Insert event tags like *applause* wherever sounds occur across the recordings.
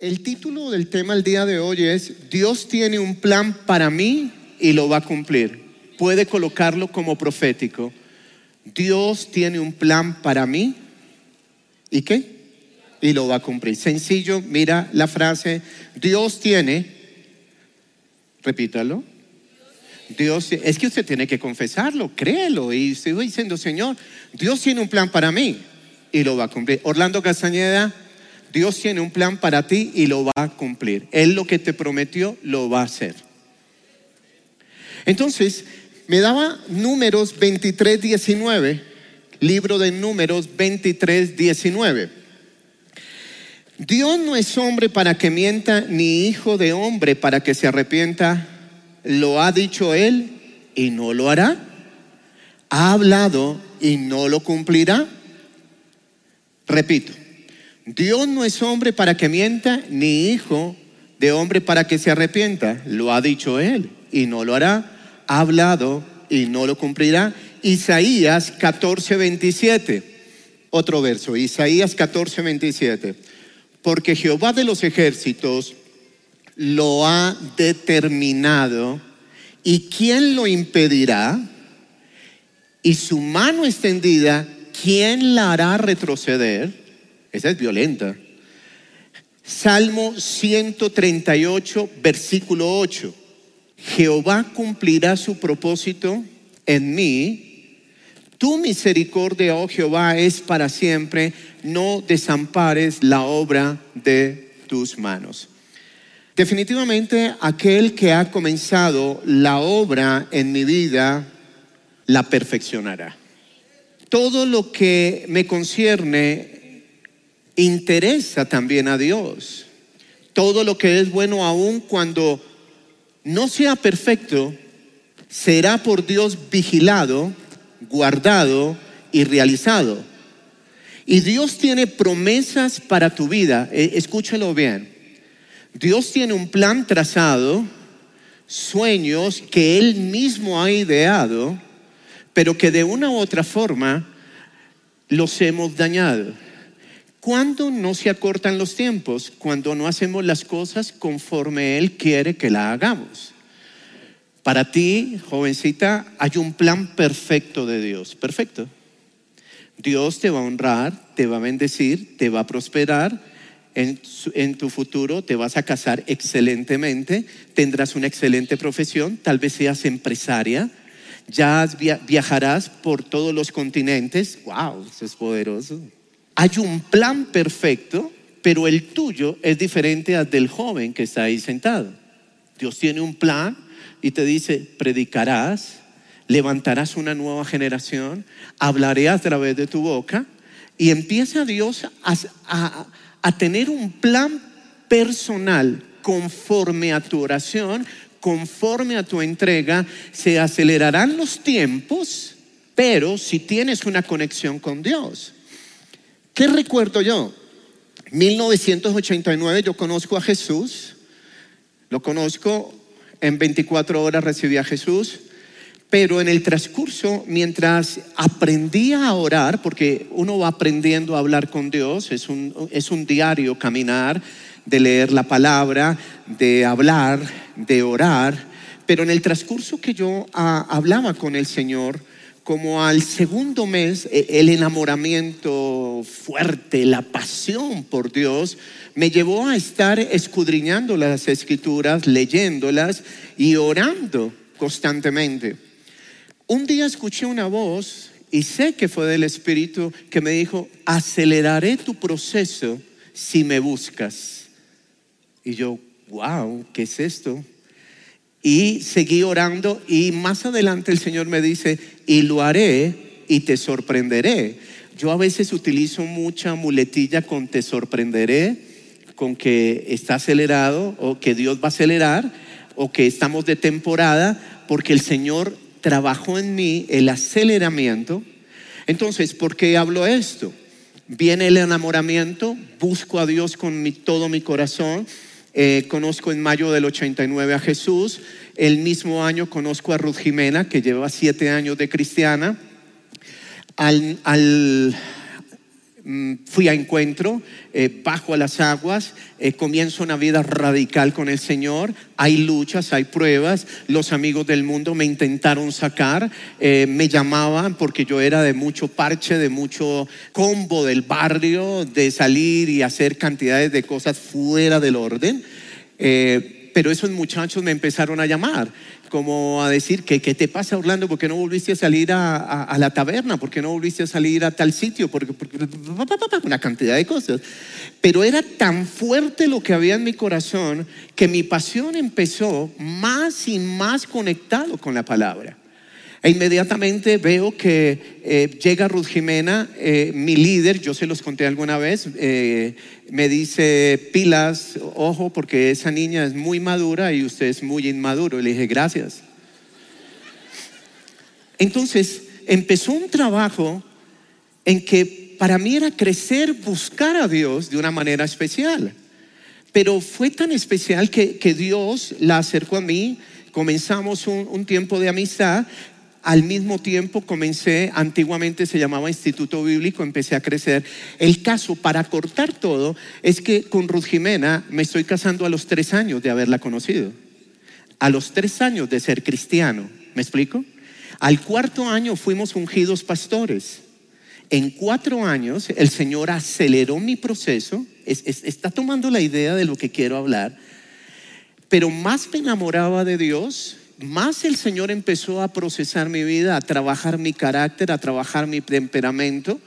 El título del tema el día de hoy es Dios tiene un plan para mí y lo va a cumplir. Puede colocarlo como profético. Dios tiene un plan para mí y qué? Y lo va a cumplir. Sencillo, mira la frase, Dios tiene, repítalo, Dios, es que usted tiene que confesarlo, créelo. Y estoy diciendo, Señor, Dios tiene un plan para mí y lo va a cumplir. Orlando Castañeda, Dios tiene un plan para ti y lo va a cumplir. Él lo que te prometió lo va a hacer. Entonces, me daba números 23, 19, libro de números 23, 19. Dios no es hombre para que mienta, ni hijo de hombre para que se arrepienta. Lo ha dicho él y no lo hará. Ha hablado y no lo cumplirá. Repito, Dios no es hombre para que mienta, ni hijo de hombre para que se arrepienta. Lo ha dicho él y no lo hará. Ha hablado y no lo cumplirá. Isaías 14, 27. Otro verso, Isaías 14, 27. Porque Jehová de los ejércitos lo ha determinado. ¿Y quién lo impedirá? Y su mano extendida, ¿quién la hará retroceder? Esa es violenta. Salmo 138, versículo 8. Jehová cumplirá su propósito en mí. Tu misericordia, oh Jehová, es para siempre. No desampares la obra de tus manos. Definitivamente aquel que ha comenzado la obra en mi vida, la perfeccionará. Todo lo que me concierne interesa también a Dios. Todo lo que es bueno aún cuando no sea perfecto, será por Dios vigilado, guardado y realizado. Y Dios tiene promesas para tu vida. E, escúchalo bien. Dios tiene un plan trazado, sueños que Él mismo ha ideado, pero que de una u otra forma los hemos dañado. ¿Cuándo no se acortan los tiempos? Cuando no hacemos las cosas conforme Él quiere que la hagamos. Para ti, jovencita, hay un plan perfecto de Dios. Perfecto. Dios te va a honrar, te va a bendecir, te va a prosperar. En, en, tu futuro te vas a casar excelentemente, tendrás una excelente profesión, tal vez seas empresaria, ya viajarás por todos los continentes. ¡Wow! Eso es poderoso. Hay un plan perfecto, pero el tuyo es diferente al del joven que está ahí sentado. Dios tiene un plan y te dice, predicarás, levantarás una nueva generación, hablaré a través de tu boca y empieza Dios a, a tener un plan personal conforme a tu oración, conforme a tu entrega, se acelerarán los tiempos, pero si tienes una conexión con Dios. ¿Qué recuerdo yo? 1989 yo conozco a Jesús, lo conozco, en 24 horas recibí a Jesús, pero en el transcurso, mientras aprendía a orar, porque uno va aprendiendo a hablar con Dios, es un, es un diario caminar, de leer la palabra, de hablar, de orar, pero en el transcurso que yo ah, hablaba con el Señor, como al segundo mes, e, el enamoramiento fuerte, la pasión por Dios, me llevó a estar escudriñando las escrituras, leyéndolas y orando constantemente. Un día escuché una voz y sé que fue del Espíritu que me dijo, aceleraré tu proceso si me buscas. Y yo, wow, ¿qué es esto? Y seguí orando y más adelante el Señor me dice, y lo haré y te sorprenderé. Yo a veces utilizo mucha muletilla con te sorprenderé, con que está acelerado o que Dios va a acelerar o que estamos de temporada, porque el Señor trabajó en mí el aceleramiento. Entonces, ¿por qué hablo esto? Viene el enamoramiento, busco a Dios con todo mi corazón eh, conozco en mayo del 89 a Jesús. El mismo año conozco a Ruth Jimena, que lleva siete años de cristiana. Al, mm, fui a encuentro, eh, bajo las aguas, eh, comienzo una vida radical con el Señor, hay luchas, hay pruebas, los amigos del mundo me intentaron sacar, eh, me llamaban porque yo era de mucho parche, de mucho combo del barrio, de salir y hacer cantidades de cosas fuera del orden. Pero esos muchachos me empezaron a llamar, como a decir, ¿qué, qué te pasa Orlando? ¿Por qué no volviste a salir a, la taberna? ¿Por qué no volviste a salir a tal sitio? Porque, porque- una cantidad de cosas. Pero era tan fuerte lo que había en mi corazón que mi pasión empezó más y más conectado con la palabra. E inmediatamente veo que eh, llega Ruth Jimena, eh, mi líder, yo se los conté alguna vez, eh, me dice, pilas, ojo, porque esa niña es muy madura y usted es muy inmaduro. Le dije, gracias. Entonces empezó un trabajo en que para mí era crecer, buscar a Dios de una manera especial. Pero fue tan especial que, que Dios la acercó a mí, comenzamos un, un tiempo de amistad, al mismo tiempo comencé, antiguamente se llamaba Instituto Bíblico, empecé a crecer. El caso, para cortar todo, es que con Ruth Jimena me estoy casando a los tres años de haberla conocido, a los tres años de ser cristiano, ¿me explico? Al cuarto año fuimos ungidos pastores. En cuatro años el Señor aceleró mi proceso, es- es- está tomando la idea de lo que quiero hablar, pero más me enamoraba de Dios, más el Señor empezó a procesar mi vida, a trabajar mi carácter, a trabajar mi temperamento.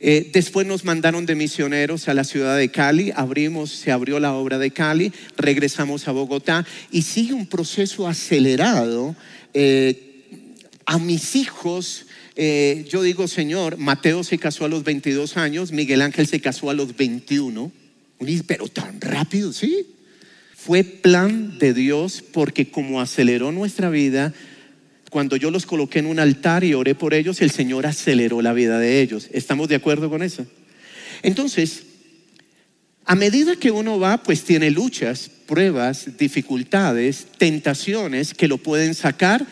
Eh, después nos mandaron de misioneros a la ciudad de Cali, abrimos, se abrió la obra de Cali, regresamos a Bogotá y sigue un proceso acelerado. eh, a mis hijos, eh, yo digo, Señor, Mateo se casó a los 22 años, Miguel Ángel se casó a los 21. Uno dice, pero tan rápido, sí. Fue plan de Dios porque como aceleró nuestra vida, cuando yo los coloqué en un altar y oré por ellos, el Señor aceleró la vida de ellos. ¿Estamos de acuerdo con eso? Entonces, a medida que uno va, pues tiene luchas, pruebas, dificultades, tentaciones que lo pueden sacar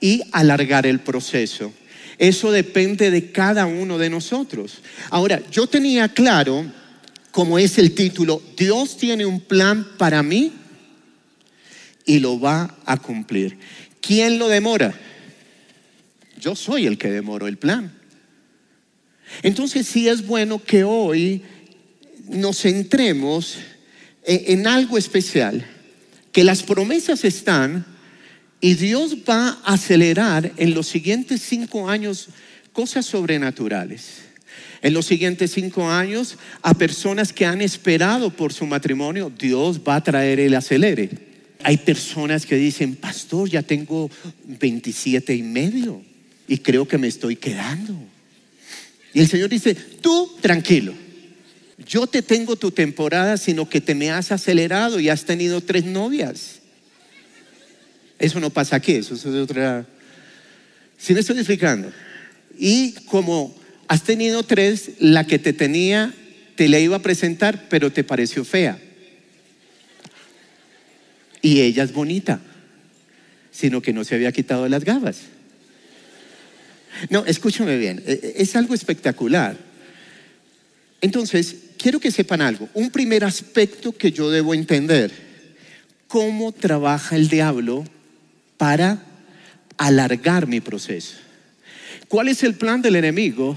y alargar el proceso. Eso depende de cada uno de nosotros. Ahora, yo tenía claro, como es el título, Dios tiene un plan para mí y lo va a cumplir. ¿Quién lo demora? Yo soy el que demoro el plan. Entonces sí es bueno que hoy nos centremos en, en algo especial, que las promesas están y Dios va a acelerar en los siguientes cinco años cosas sobrenaturales. En los siguientes cinco años, a personas que han esperado por su matrimonio, Dios va a traer el acelere. Hay personas que dicen, pastor, ya tengo 27 y medio y creo que me estoy quedando. Y el Señor dice, tú tranquilo, yo te tengo tu temporada, sino que te me has acelerado y has tenido tres novias. Eso no pasa aquí, eso es otra... Si me estoy explicando. Y como has tenido tres, la que te tenía, te la iba a presentar, pero te pareció fea. Y ella es bonita, sino que no se había quitado las gafas. No, escúchame bien, e- es algo espectacular. Entonces, quiero que sepan algo. Un primer aspecto que yo debo entender, cómo trabaja el diablo para alargar mi proceso. ¿Cuál es el plan del enemigo?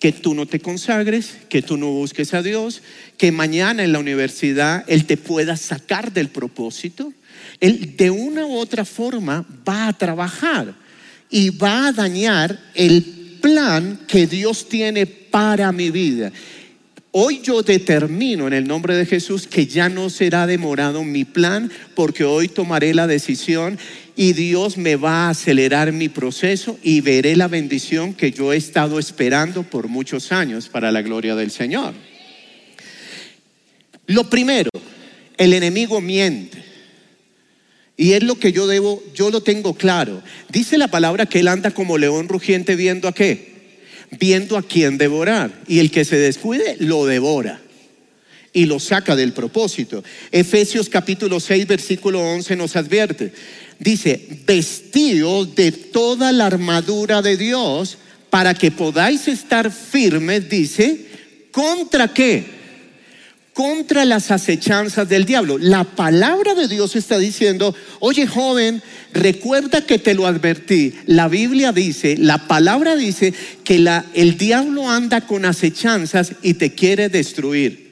Que tú no te consagres, que tú no busques a Dios, que mañana en la universidad Él te pueda sacar del propósito. Él de una u otra forma va a trabajar y va a dañar el plan que Dios tiene para mi vida. Hoy yo determino en el nombre de Jesús que ya no será demorado mi plan porque hoy tomaré la decisión y Dios me va a acelerar mi proceso y veré la bendición que yo he estado esperando por muchos años para la gloria del Señor. Lo primero, el enemigo miente. Y es lo que yo debo, yo lo tengo claro. Dice la palabra que él anda como león rugiente viendo a qué? Viendo a quién devorar. Y el que se descuide lo devora y lo saca del propósito. Efesios capítulo 6, versículo 11 nos advierte. Dice, vestidos de toda la armadura de Dios para que podáis estar firmes, dice, ¿contra qué? contra las acechanzas del diablo. La palabra de Dios está diciendo, oye joven, recuerda que te lo advertí. La Biblia dice, la palabra dice que el diablo anda con acechanzas y te quiere destruir.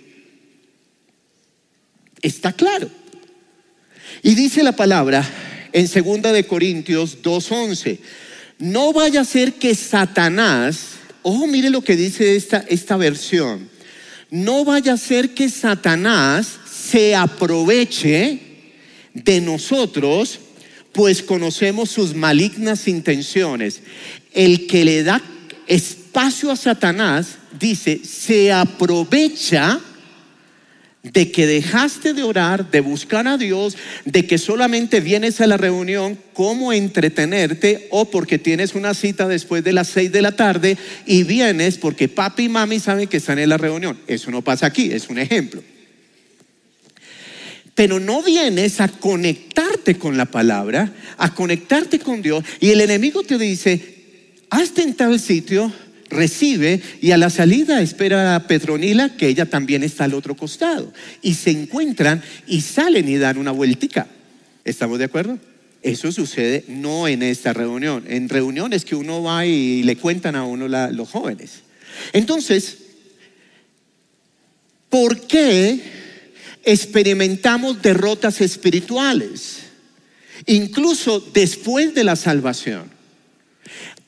Está claro. Y dice la palabra en 2 de Corintios 2:11, no vaya a ser que Satanás, ojo, mire lo que dice esta, esta versión no vaya a ser que Satanás se aproveche de nosotros, pues conocemos sus malignas intenciones. El que le da espacio a Satanás, dice, se aprovecha de que dejaste de orar, de buscar a Dios, de que solamente vienes a la reunión como entretenerte o porque tienes una cita después de las seis de la tarde y vienes porque papi y mami saben que están en la reunión. Eso no pasa aquí, es un ejemplo. Pero no vienes a conectarte con la palabra, a conectarte con Dios y el enemigo te dice, hazte en tal sitio, recibe y a la salida espera a Petronila, que ella también está al otro costado. Y se encuentran y salen y dan una vueltica. ¿Estamos de acuerdo? Eso sucede no en esta reunión, en reuniones que uno va y le cuentan a uno los jóvenes. Entonces, ¿por qué experimentamos derrotas espirituales? Incluso después de la salvación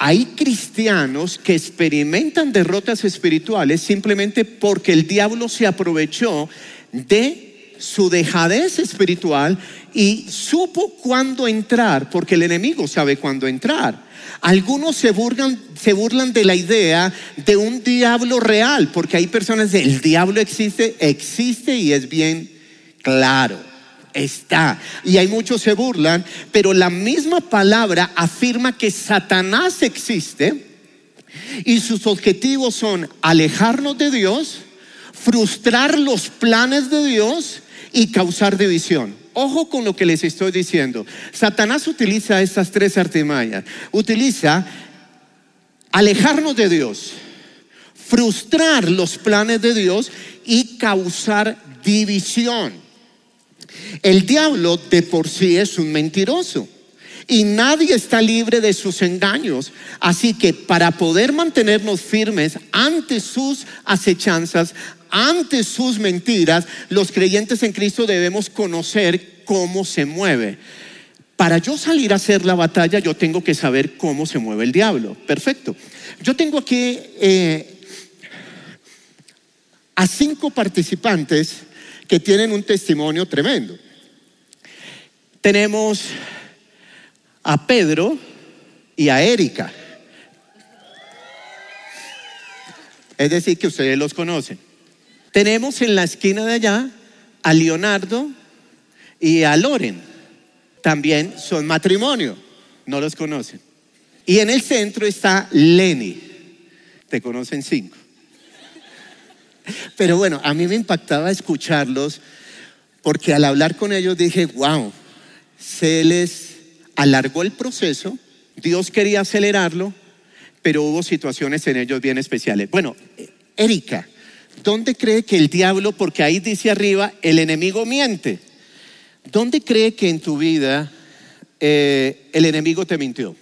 hay cristianos que experimentan derrotas espirituales simplemente porque el diablo se aprovechó de su dejadez espiritual y supo cuándo entrar, porque el enemigo sabe cuándo entrar. Algunos se burlan, de la idea de un diablo real, porque hay personas que el diablo existe, existe y es bien claro está. Y hay muchos se burlan, pero la misma palabra afirma que Satanás existe y sus objetivos son alejarnos de Dios, frustrar los planes de Dios y causar división. Ojo con lo que les estoy diciendo. Satanás utiliza estas tres artimañas. Utiliza alejarnos de Dios, frustrar los planes de Dios y causar división. El diablo de por sí es un mentiroso y nadie está libre de sus engaños. Así que para poder mantenernos firmes ante sus acechanzas, ante sus mentiras, los creyentes en Cristo debemos conocer cómo se mueve. Para yo salir a hacer la batalla, yo tengo que saber cómo se mueve el diablo. Perfecto. Yo tengo aquí eh, a cinco participantes que tienen un testimonio tremendo. Tenemos a Pedro y a Erika. Es decir, que ustedes los conocen. Tenemos en la esquina de allá a Leonardo y a Loren. También son matrimonio. No los conocen. Y en el centro está Lenny. Te conocen cinco. Pero bueno, a mí me impactaba escucharlos porque al hablar con ellos dije, wow, se les alargó el proceso, Dios quería acelerarlo, pero hubo situaciones en ellos bien especiales. Bueno, Erika, ¿dónde cree que el diablo, porque ahí dice arriba, el enemigo miente? ¿Dónde cree que en tu vida eh, el enemigo te mintió?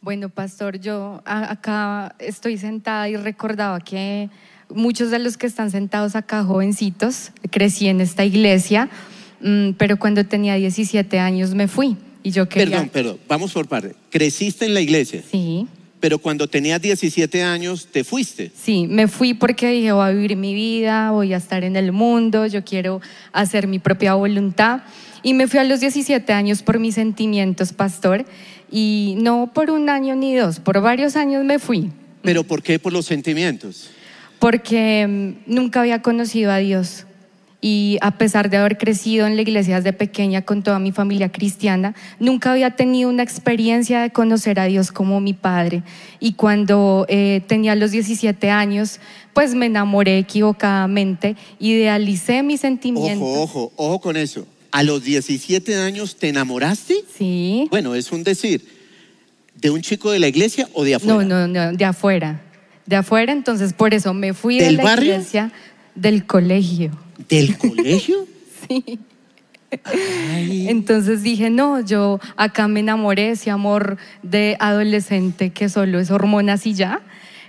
Bueno, pastor, yo acá estoy sentada y recordaba que muchos de los que están sentados acá, jovencitos, crecí en esta iglesia, mm, pero cuando tenía 17 años me fui. Y yo quería... Perdón, perdón, vamos por parte. ¿Creciste en la iglesia? Sí. Pero cuando tenías 17 años, ¿te fuiste? Sí, me fui porque dije, voy a vivir mi vida, voy a estar en el mundo, yo quiero hacer mi propia voluntad. Y me fui a los 17 años por mis sentimientos, pastor. Y no por un año ni dos, por varios años me fui. ¿Pero por qué por los sentimientos? Porque mm, nunca había conocido a Dios. Y a pesar de haber crecido en la iglesia desde pequeña con toda mi familia cristiana, nunca había tenido una experiencia de conocer a Dios como mi padre. Y cuando eh, tenía los 17 años, pues me enamoré equivocadamente, idealicé mis sentimientos. Ojo, ojo, ojo con eso. ¿A los 17 años te enamoraste? Sí. Bueno, es un decir. ¿De un chico de la iglesia o de afuera? No, no, no, de afuera. De afuera, entonces por eso me fui de ¿Del la barrio? iglesia del colegio. ¿Del *laughs* colegio? Sí. Ay. Entonces dije, no, yo acá me enamoré, ese amor de adolescente que solo es hormonas y ya.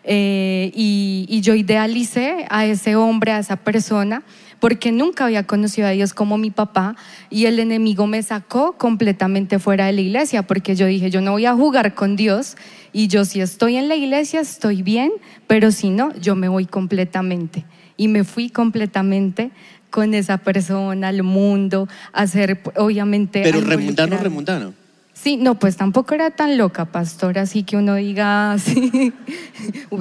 Eh, y, y yo idealicé a ese hombre, a esa persona, porque nunca había conocido a Dios como mi papá y el enemigo me sacó completamente fuera de la iglesia, porque yo dije, yo no voy a jugar con Dios y yo si estoy en la iglesia estoy bien, pero si no, yo me voy completamente. Y me fui completamente con esa persona al mundo, a hacer, obviamente... Pero remundano, remundano. Sí, no, pues tampoco era tan loca, pastor, así que uno diga, *laughs* sí,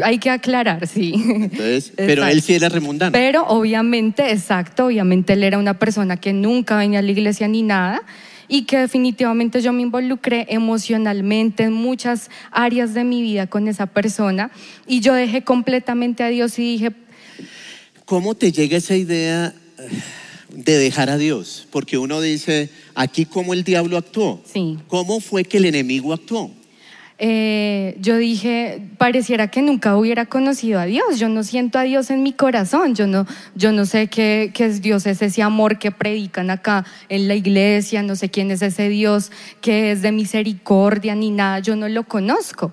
hay que aclarar, sí. Entonces, pero él sí era remundano. Pero obviamente, exacto, obviamente él era una persona que nunca venía a la iglesia ni nada y que definitivamente yo me involucré emocionalmente en muchas áreas de mi vida con esa persona y yo dejé completamente a Dios y dije, ¿Cómo te llega esa idea de dejar a Dios? Porque uno dice, aquí cómo el diablo actuó. Sí. ¿Cómo fue que el enemigo actuó? eh, yo dije, pareciera que nunca hubiera conocido a Dios. Yo no siento a Dios en mi corazón. Yo no, yo no sé qué, qué es Dios, es ese amor que predican acá en la iglesia. No sé quién es ese Dios que es de misericordia ni nada. Yo no lo conozco.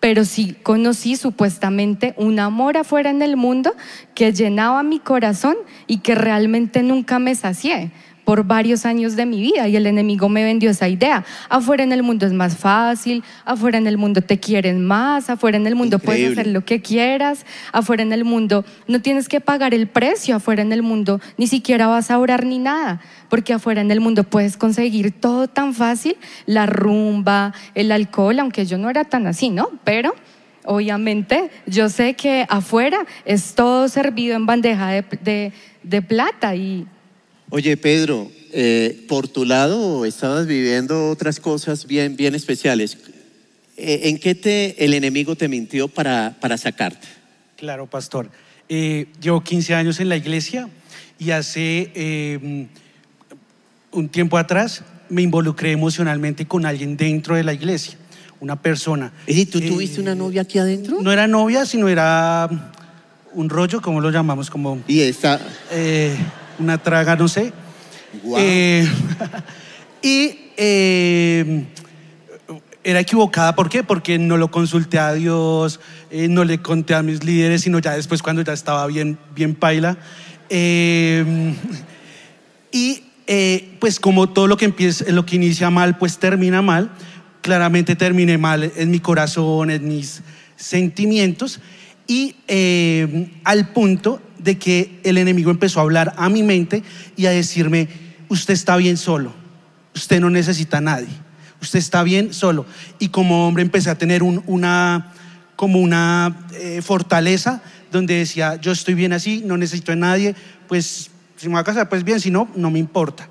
Pero sí conocí supuestamente un amor afuera en el mundo que llenaba mi corazón y que realmente nunca me sacié por varios años de mi vida y el enemigo me vendió esa idea. Afuera en el mundo es más fácil, afuera en el mundo te quieren más, afuera en el mundo puedes hacer lo que quieras, afuera en el mundo no tienes que pagar el precio, afuera en el mundo ni siquiera vas a orar ni nada, porque afuera en el mundo puedes conseguir todo tan fácil, la rumba, el alcohol, aunque yo no era tan así, ¿no? Pero... Obviamente, yo sé que afuera es todo servido en bandeja de, de- de plata y Oye, Pedro, eh, por tu lado estabas viviendo otras cosas bien, bien especiales. Eh, ¿En qué te, el enemigo te mintió para, para sacarte? Claro, pastor. Eh, llevo 15 años en la iglesia y hace eh, un tiempo atrás me involucré emocionalmente con alguien dentro de la iglesia, una persona. ¿Y tú Eh, tuviste una novia aquí adentro? No era novia, sino era un rollo, como lo llamamos, como Y esta, una traga, no sé. Guau. Eh, *laughs* y eh, era equivocada, ¿por qué? Porque no lo consulté a Dios, eh, no le conté a mis líderes, sino ya después cuando ya estaba bien, bien paila. Eh, *laughs* y pues como todo lo que empieza, lo que inicia mal, pues termina mal. Claramente terminé mal en mi corazón, en mis sentimientos. Y eh, al punto de que el enemigo empezó a hablar a mi mente y a decirme, usted está bien solo, usted no necesita a nadie, usted está bien solo. Y como hombre empecé a tener un- una, como una eh, fortaleza donde decía, yo estoy bien así, no necesito a nadie, pues si me voy a casar, pues bien, si no, no me importa.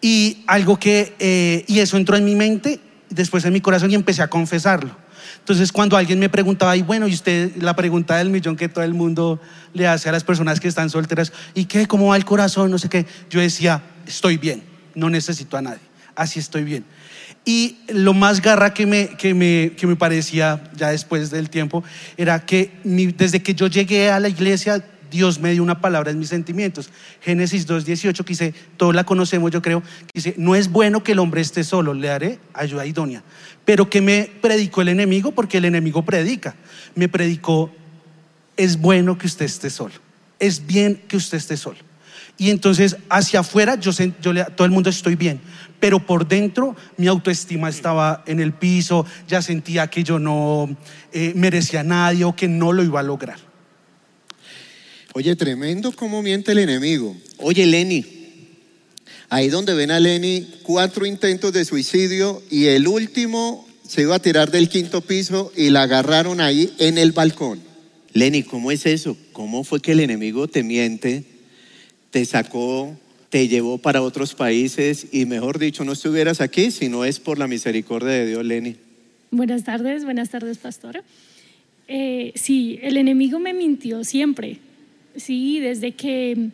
Y algo que, eh, y eso entró en mi mente, después en mi corazón y empecé a confesarlo. Entonces cuando alguien me preguntaba, y bueno, y usted, la pregunta del millón que todo el mundo le hace a las personas que están solteras, ¿y qué? ¿Cómo va el corazón? No sé qué. Yo decía, estoy bien, no necesito a nadie, así estoy bien. Y lo más garra que me, que me, que me parecía ya después del tiempo era que mi- desde que yo llegué a la iglesia, Dios me dio una palabra en mis sentimientos. Génesis 2.18, que dice, todos la conocemos, yo creo, que dice, no es bueno que el hombre esté solo, le daré ayuda idónea. Pero que me predicó el enemigo, porque el enemigo predica. Me predicó, es bueno que usted esté solo, es bien que usted esté solo. Y entonces hacia afuera yo, yo le, todo el mundo estoy bien, pero por dentro mi autoestima estaba en el piso, ya sentía que yo no eh, merecía a nadie o que no lo iba a lograr. Oye, tremendo cómo miente el enemigo. Oye, Lenny, ahí donde ven a Lenny, cuatro intentos de suicidio y el último se iba a tirar del quinto piso y la agarraron ahí en el balcón. Lenny, ¿cómo es eso? ¿Cómo fue que el enemigo te miente, te sacó, te llevó para otros países y mejor dicho, no estuvieras aquí si no es por la misericordia de Dios, Lenny? Buenas tardes, buenas tardes, pastora. Eh, sí, el enemigo me mintió siempre. Sí, desde que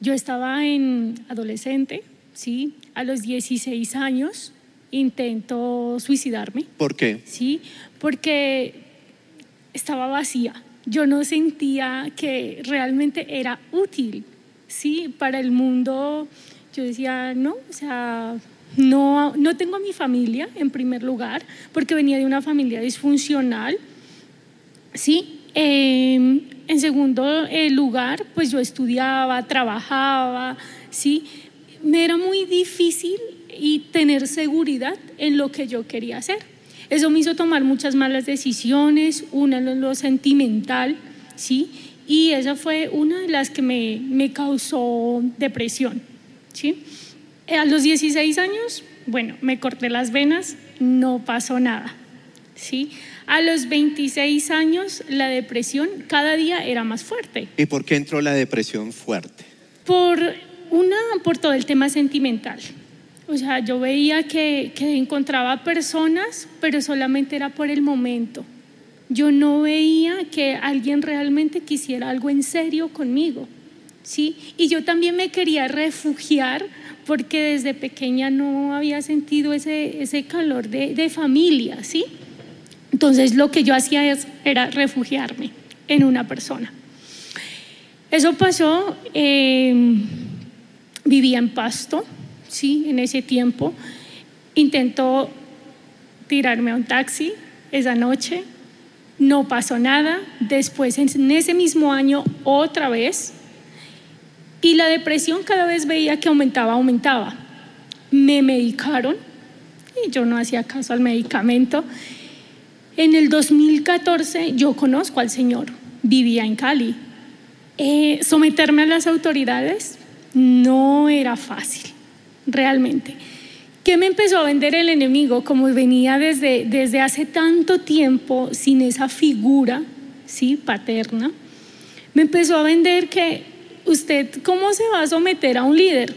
yo estaba en adolescente, sí, a los 16 años, intento suicidarme. ¿Por qué? ¿sí? Porque estaba vacía. Yo no sentía que realmente era útil, ¿sí? Para el mundo, yo decía, no, o sea, no, no tengo a mi familia en primer lugar, porque venía de una familia disfuncional, ¿sí? Eh, en segundo eh, lugar, pues yo estudiaba, trabajaba, ¿sí? Me era muy difícil y tener seguridad en lo que yo quería hacer. Eso me hizo tomar muchas malas decisiones, una en lo sentimental, ¿sí? Y esa fue una de las que me, me causó depresión, ¿sí? A los 16 años, bueno, me corté las venas, no pasó nada, ¿sí? A los 26 años, la depresión cada día era más fuerte. ¿Y por qué entró la depresión fuerte? Por una, por todo el tema sentimental. O sea, yo veía que, que encontraba personas, pero solamente era por el momento. Yo no veía que alguien realmente quisiera algo en serio conmigo. ¿sí? Y yo también me quería refugiar porque desde pequeña no había sentido ese, ese calor de, de familia. ¿sí? Entonces lo que yo hacía es, era refugiarme en una persona. Eso pasó, eh, vivía en Pasto, sí, en ese tiempo. Intentó tirarme a un taxi esa noche, no pasó nada. Después, en ese mismo año, otra vez. Y la depresión cada vez veía que aumentaba, aumentaba. Me medicaron y yo no hacía caso al medicamento. En el 2014 yo conozco al Señor, vivía en Cali. Eh, someterme a las autoridades no era fácil, realmente. ¿Qué me empezó a vender el enemigo? Como venía desde, desde hace tanto tiempo sin esa figura ¿sí? paterna, me empezó a vender que usted, ¿cómo se va a someter a un líder?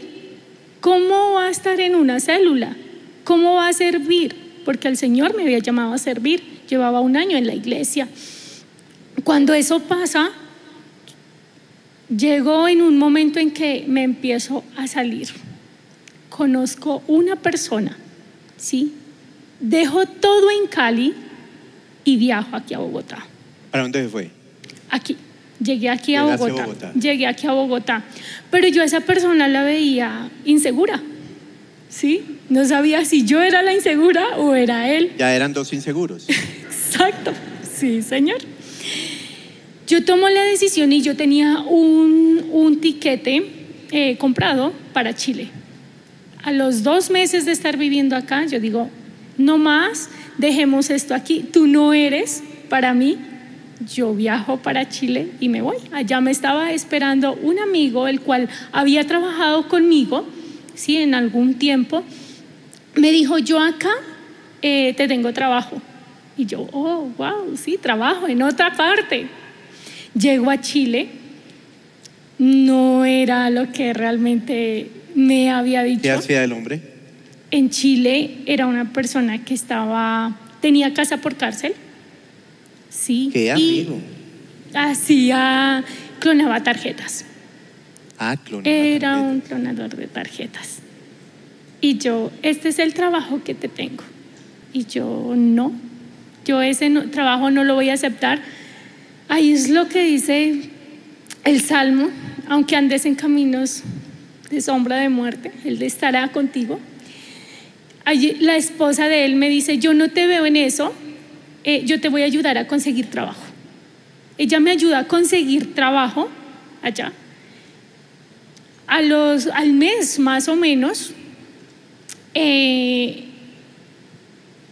¿Cómo va a estar en una célula? ¿Cómo va a servir? Porque el Señor me había llamado a servir, llevaba un año en la iglesia. Cuando eso pasa, llegó en un momento en que me empiezo a salir. Conozco una persona, ¿sí? Dejo todo en Cali y viajo aquí a Bogotá. ¿Para dónde fue? Aquí. Llegué aquí a. Bogotá. Llegué aquí a Bogotá. Pero yo a esa persona la veía insegura. ¿Sí? No sabía si yo era la insegura o era él. Ya eran dos inseguros. *laughs* Exacto. Sí, señor. Yo tomo la decisión y yo tenía un, un tiquete eh, comprado para Chile. A los dos meses de estar viviendo acá, yo digo, no más, dejemos esto aquí. Tú no eres para mí. Yo viajo para Chile y me voy. Allá me estaba esperando un amigo, el cual había trabajado conmigo, sí, en algún tiempo. Me dijo, yo acá eh, te tengo trabajo. Y yo, oh, wow, sí, trabajo en otra parte. Llego a Chile, no era lo que realmente me había ¿Qué dicho. hacía el hombre? En Chile era una persona que estaba, tenía casa por cárcel. Sí. ¿Qué y amigo? Hacía, clonaba tarjetas. Ah, Era un clonador de tarjetas. Y yo, este es el trabajo que te tengo. Y yo, no, yo ese no- trabajo no lo voy a aceptar. Ahí es lo que dice el Salmo, aunque andes en caminos de sombra de muerte, Él estará contigo. Allí, la esposa de él me dice, yo no te veo en eso, eh, yo te voy a ayudar a conseguir trabajo. Ella me ayuda a conseguir trabajo allá. A los, al mes más o menos, eh,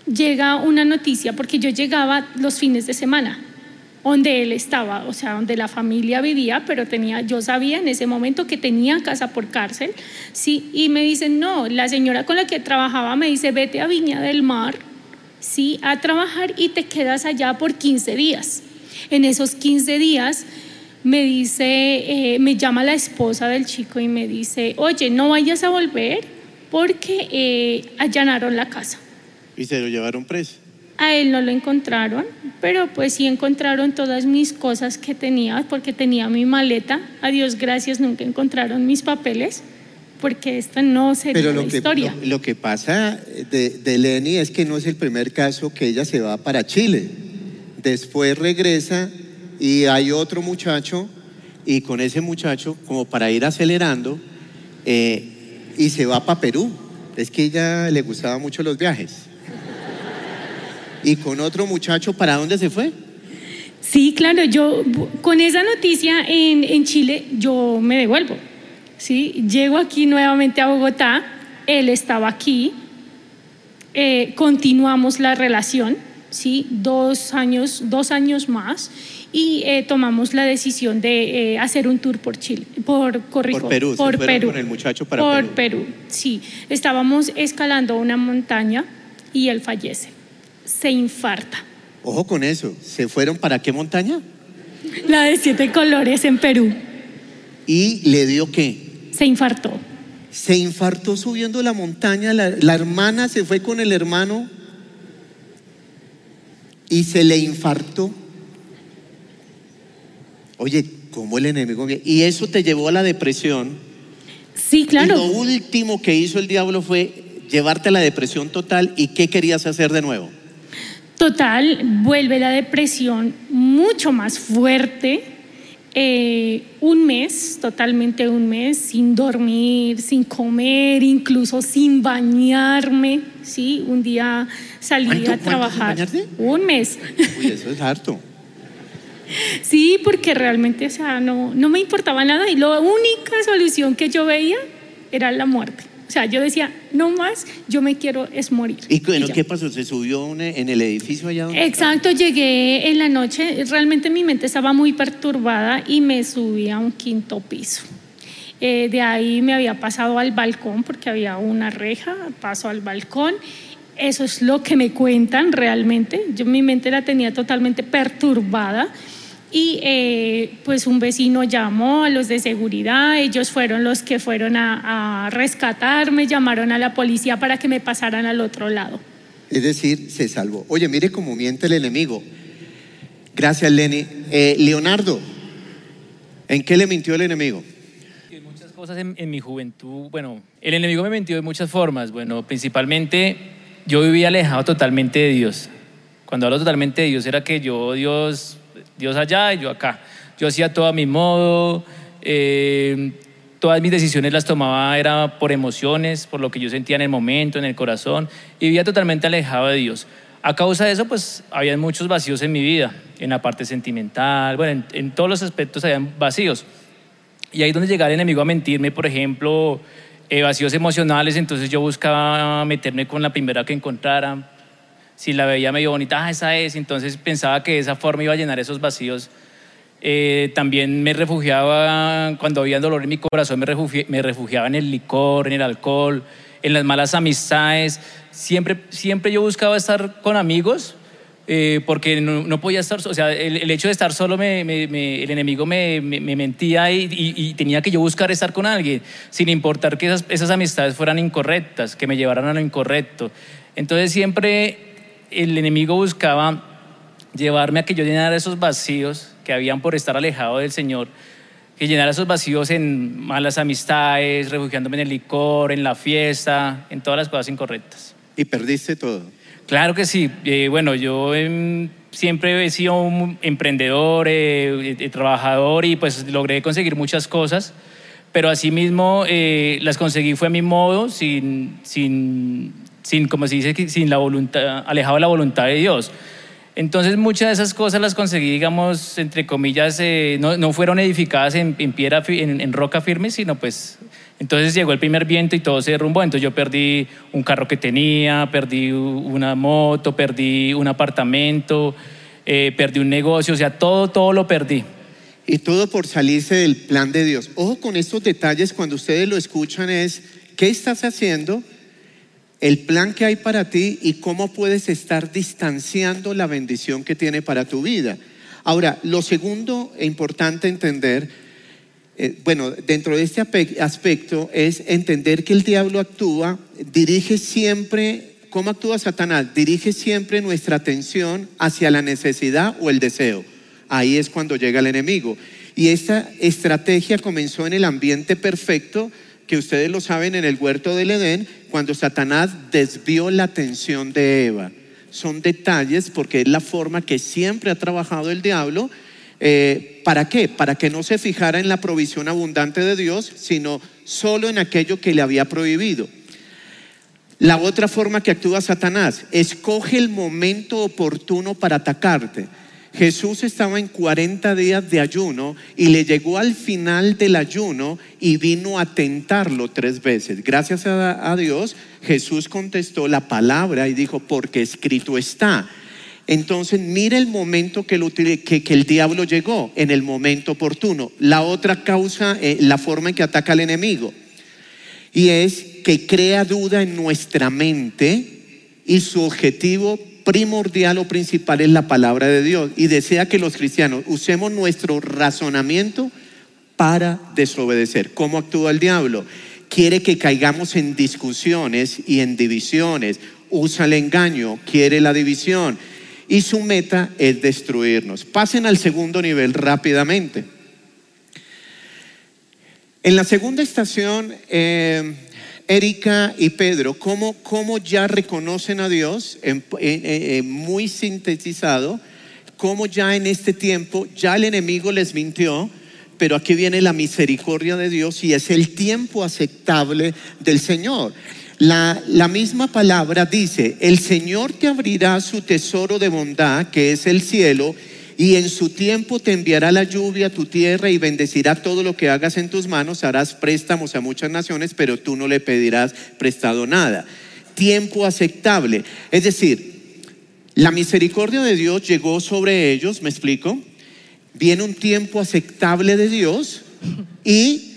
llega una noticia, porque yo llegaba los fines de semana, donde él estaba, o sea, donde la familia vivía, pero tenía, yo sabía en ese momento que tenía casa por cárcel, sí, y me dicen, no, la señora con la que trabajaba me dice, vete a Viña del Mar, sí, a trabajar y te quedas allá por 15 días. En esos 15 días me dice, eh, me llama la esposa del chico y me dice, oye, no vayas a volver porque eh, allanaron la casa. Y se lo llevaron preso. A él no lo encontraron, pero pues sí encontraron todas mis cosas que tenía, porque tenía mi maleta. A Dios gracias, nunca encontraron mis papeles. porque esta no sería Pero la lo que, historia. lo, lo que pasa de, de Lenny es que no es el primer caso que ella se va para Chile. Después regresa y hay otro muchacho y con ese muchacho, como para ir acelerando, eh, y se va para Perú. Es que ella le gustaban mucho los viajes. Y con otro muchacho, ¿para dónde se fue? Sí, claro, yo con esa noticia en, en Chile yo me devuelvo. ¿sí? Llego aquí nuevamente a Bogotá, él estaba aquí, eh, continuamos la relación, ¿sí? dos, años, dos años más y eh, tomamos la decisión de eh, hacer un tour por Chile, por, corrijo, Por Perú, por Perú, con el muchacho para por Perú. Perú, sí. Estábamos escalando una montaña y él fallece, se infarta. Ojo con eso. ¿Se fueron para qué montaña? La de siete colores en Perú, ¿Y le dio qué? se infartó. Se infartó subiendo la montaña, la, la hermana se fue con el hermano y se le infartó. Oye, ¿cómo el enemigo? Y eso te llevó a la depresión. Sí, Y claro. lo último que hizo el diablo fue llevarte a la depresión total. ¿Y qué querías hacer de nuevo? Total, vuelve la depresión mucho más fuerte. eh, un mes, totalmente un mes, sin dormir, sin comer, incluso sin bañarme. ¿sí? Un día salí ¿Cuánto- a sin trabajar. bañarte? Un mes. Uy, eso es harto. Sí, porque realmente, o sea, no, no me importaba nada y la única solución que yo veía era la muerte. O sea, yo decía, no más, yo me quiero es morir. ¿Y bueno, ya. qué pasó? ¿Se subió en el edificio allá donde Exacto, llegué en la noche, realmente mi mente estaba muy perturbada y me subí a un quinto piso. Eh, de ahí me había pasado al balcón porque había una reja, paso al balcón. Eso es lo que me cuentan realmente. Yo mi mente la tenía totalmente perturbada y eh, pues un vecino llamó a los de seguridad, ellos fueron los que fueron a, a rescatarme, llamaron a la policía para que me pasaran al otro lado. Es decir, se salvó. Oye, mire cómo miente el enemigo. Gracias, Lenny. Eh, Leonardo, ¿en qué le mintió el enemigo? En muchas cosas en, en mi juventud, bueno, el enemigo me mintió de muchas formas. Bueno, principalmente yo vivía alejado totalmente de Dios. Cuando hablo totalmente de Dios era que yo, Dios, Dios allá y yo acá. Yo hacía todo a mi modo, eh, todas mis decisiones las tomaba era por emociones, por lo que yo sentía en el momento, en el corazón, y vivía totalmente alejado de Dios. A causa de eso, pues, había muchos vacíos en mi vida, en la parte sentimental, bueno, en, todos los aspectos habían vacíos. Y ahí es donde llegaba el enemigo a mentirme, por ejemplo, eh, vacíos emocionales, entonces yo buscaba meterme con la primera que encontrara. Si la veía medio bonita, ah, esa es, entonces pensaba que de esa forma iba a llenar esos vacíos. Eh, también me refugiaba, cuando había dolor en mi corazón, me, refugi- me refugiaba en el licor, en el alcohol, en las malas amistades. Siempre, siempre yo buscaba estar con amigos eh, porque no, podía estar, o sea, el, hecho de estar solo, me, el enemigo me, me- me mentía y, y- y tenía que yo buscar estar con alguien, sin importar que esas, esas amistades fueran incorrectas, que me llevaran a lo incorrecto. Entonces siempre el enemigo buscaba llevarme a que yo llenara esos vacíos que habían por estar alejado del Señor, que llenara esos vacíos en malas amistades, refugiándome en el licor, en la fiesta, en todas las cosas incorrectas. Y perdiste todo. Claro que sí. Eh, bueno, yo em, siempre he sido un emprendedor, eh, eh, trabajador y pues logré conseguir muchas cosas, pero asimismo eh, las conseguí fue a mi modo, sin, sin, sin, como se dice, sin la voluntad, alejado de la voluntad de Dios. Entonces muchas de esas cosas las conseguí, digamos, entre comillas, eh, no, no fueron edificadas en, piedra, en, roca firme, sino pues entonces llegó el primer viento y todo se derrumbó. Entonces yo perdí un carro que tenía, perdí una moto, perdí un apartamento, eh, perdí un negocio, o sea, todo, todo lo perdí. Y todo por salirse del plan de Dios. Ojo con estos detalles cuando ustedes lo escuchan es, ¿qué estás haciendo? El plan que hay para ti y cómo puedes estar distanciando la bendición que tiene para tu vida. Ahora, lo segundo e importante entender, eh, bueno, dentro de este aspecto es entender que el diablo actúa, dirige siempre, ¿cómo actúa Satanás? Dirige siempre nuestra atención hacia la necesidad o el deseo. Ahí es cuando llega el enemigo. Y esta estrategia comenzó en el ambiente perfecto que ustedes lo saben en el huerto del Edén, cuando Satanás desvió la atención de Eva. Son detalles porque es la forma que siempre ha trabajado el diablo. Eh, ¿Para qué? Para que no se fijara en la provisión abundante de Dios, sino solo en aquello que le había prohibido. La otra forma que actúa Satanás, escoge el momento oportuno para atacarte. Jesús estaba en 40 días de ayuno y le llegó al final del ayuno y vino a tentarlo tres veces. Gracias a, Dios, Jesús contestó la palabra y dijo, porque escrito está. Entonces, mire el momento que el diablo llegó, en el momento oportuno. La otra causa, eh, la forma en que ataca al enemigo. Y es que crea duda en nuestra mente y su objetivo primordial o principal es la palabra de Dios. Y desea que los cristianos usemos nuestro razonamiento para desobedecer. ¿Cómo actúa el diablo? Quiere que caigamos en discusiones y en divisiones. Usa el engaño, quiere la división. Y su meta es destruirnos. Pasen al segundo nivel rápidamente. En la segunda estación, eh, Erika y Pedro, ¿cómo, cómo ya reconocen a Dios? En- muy sintetizado, cómo ya en este tiempo, ya el enemigo les mintió, pero aquí viene la misericordia de Dios y es el tiempo aceptable del Señor. La, la misma palabra dice, el Señor te abrirá su tesoro de bondad, que es el cielo, y en su tiempo te enviará la lluvia a tu tierra y bendecirá todo lo que hagas en tus manos. Harás préstamos a muchas naciones, pero tú no le pedirás prestado nada. Tiempo aceptable. Es decir, la misericordia de Dios llegó sobre ellos, ¿me explico? Viene un tiempo aceptable de Dios y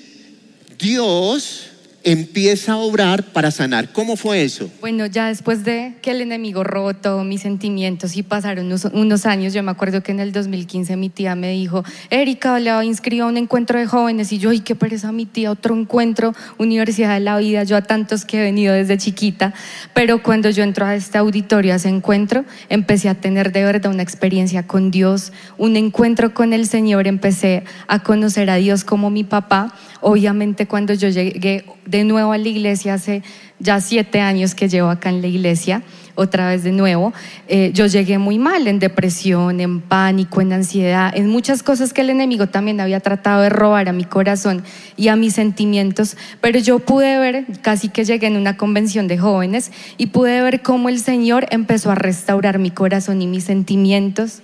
Dios empieza a obrar para sanar. ¿Cómo fue eso? Bueno, ya después de que el enemigo robó todos mis sentimientos y pasaron unos, unos años, yo me acuerdo que en el 2015 mi tía me dijo, Erika, le inscribió a un encuentro de jóvenes y yo, ay, qué pereza mi tía, otro encuentro, Universidad de la Vida, yo a tantos que he venido desde chiquita, pero cuando yo entro a este auditorio, a ese encuentro, empecé a tener de verdad una experiencia con Dios, un encuentro con el Señor, empecé a conocer a Dios como mi papá. Obviamente cuando yo llegué de nuevo a la iglesia hace ya siete años que llevo acá en la iglesia, otra vez de nuevo, eh, yo llegué muy mal, en depresión, en pánico, en ansiedad, en muchas cosas que el enemigo también había tratado de robar a mi corazón y a mis sentimientos, pero yo pude ver, casi que llegué en una convención de jóvenes y pude ver cómo el Señor empezó a restaurar mi corazón y mis sentimientos.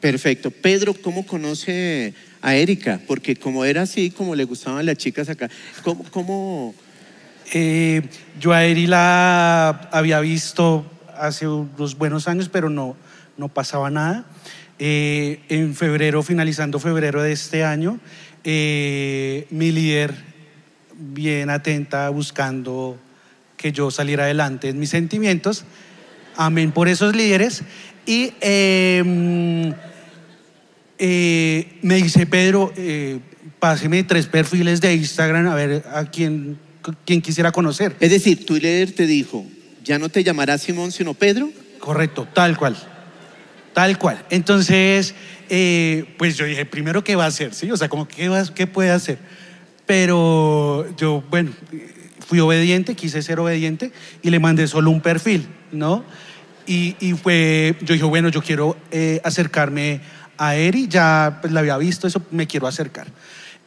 Perfecto. Pedro, ¿cómo conoce a Erika? Porque como era así, como le gustaban las chicas acá, ¿cómo? cómo- Eh, yo a Eri la había visto hace unos buenos años, pero no, no pasaba nada. Eh, en febrero, finalizando febrero de este año, eh, mi líder, bien atenta, buscando que yo saliera adelante en mis sentimientos, amén por esos líderes, y eh, eh, me dice Pedro, eh, páseme tres perfiles de Instagram a ver a quién, quién quisiera conocer. Es decir, tu líder te dijo, ya no te llamarás Simón, sino Pedro. Correcto, tal cual. Tal cual. Entonces, eh, pues yo dije, primero, ¿qué va a hacer? ¿Sí? O sea, como, ¿qué, va- ¿qué puede hacer? Pero yo, bueno, fui obediente, quise ser obediente y le mandé solo un perfil, ¿no? Y, y fue, yo dije, bueno, yo quiero eh, acercarme a Eri, ya pues, la había visto, eso me quiero acercar.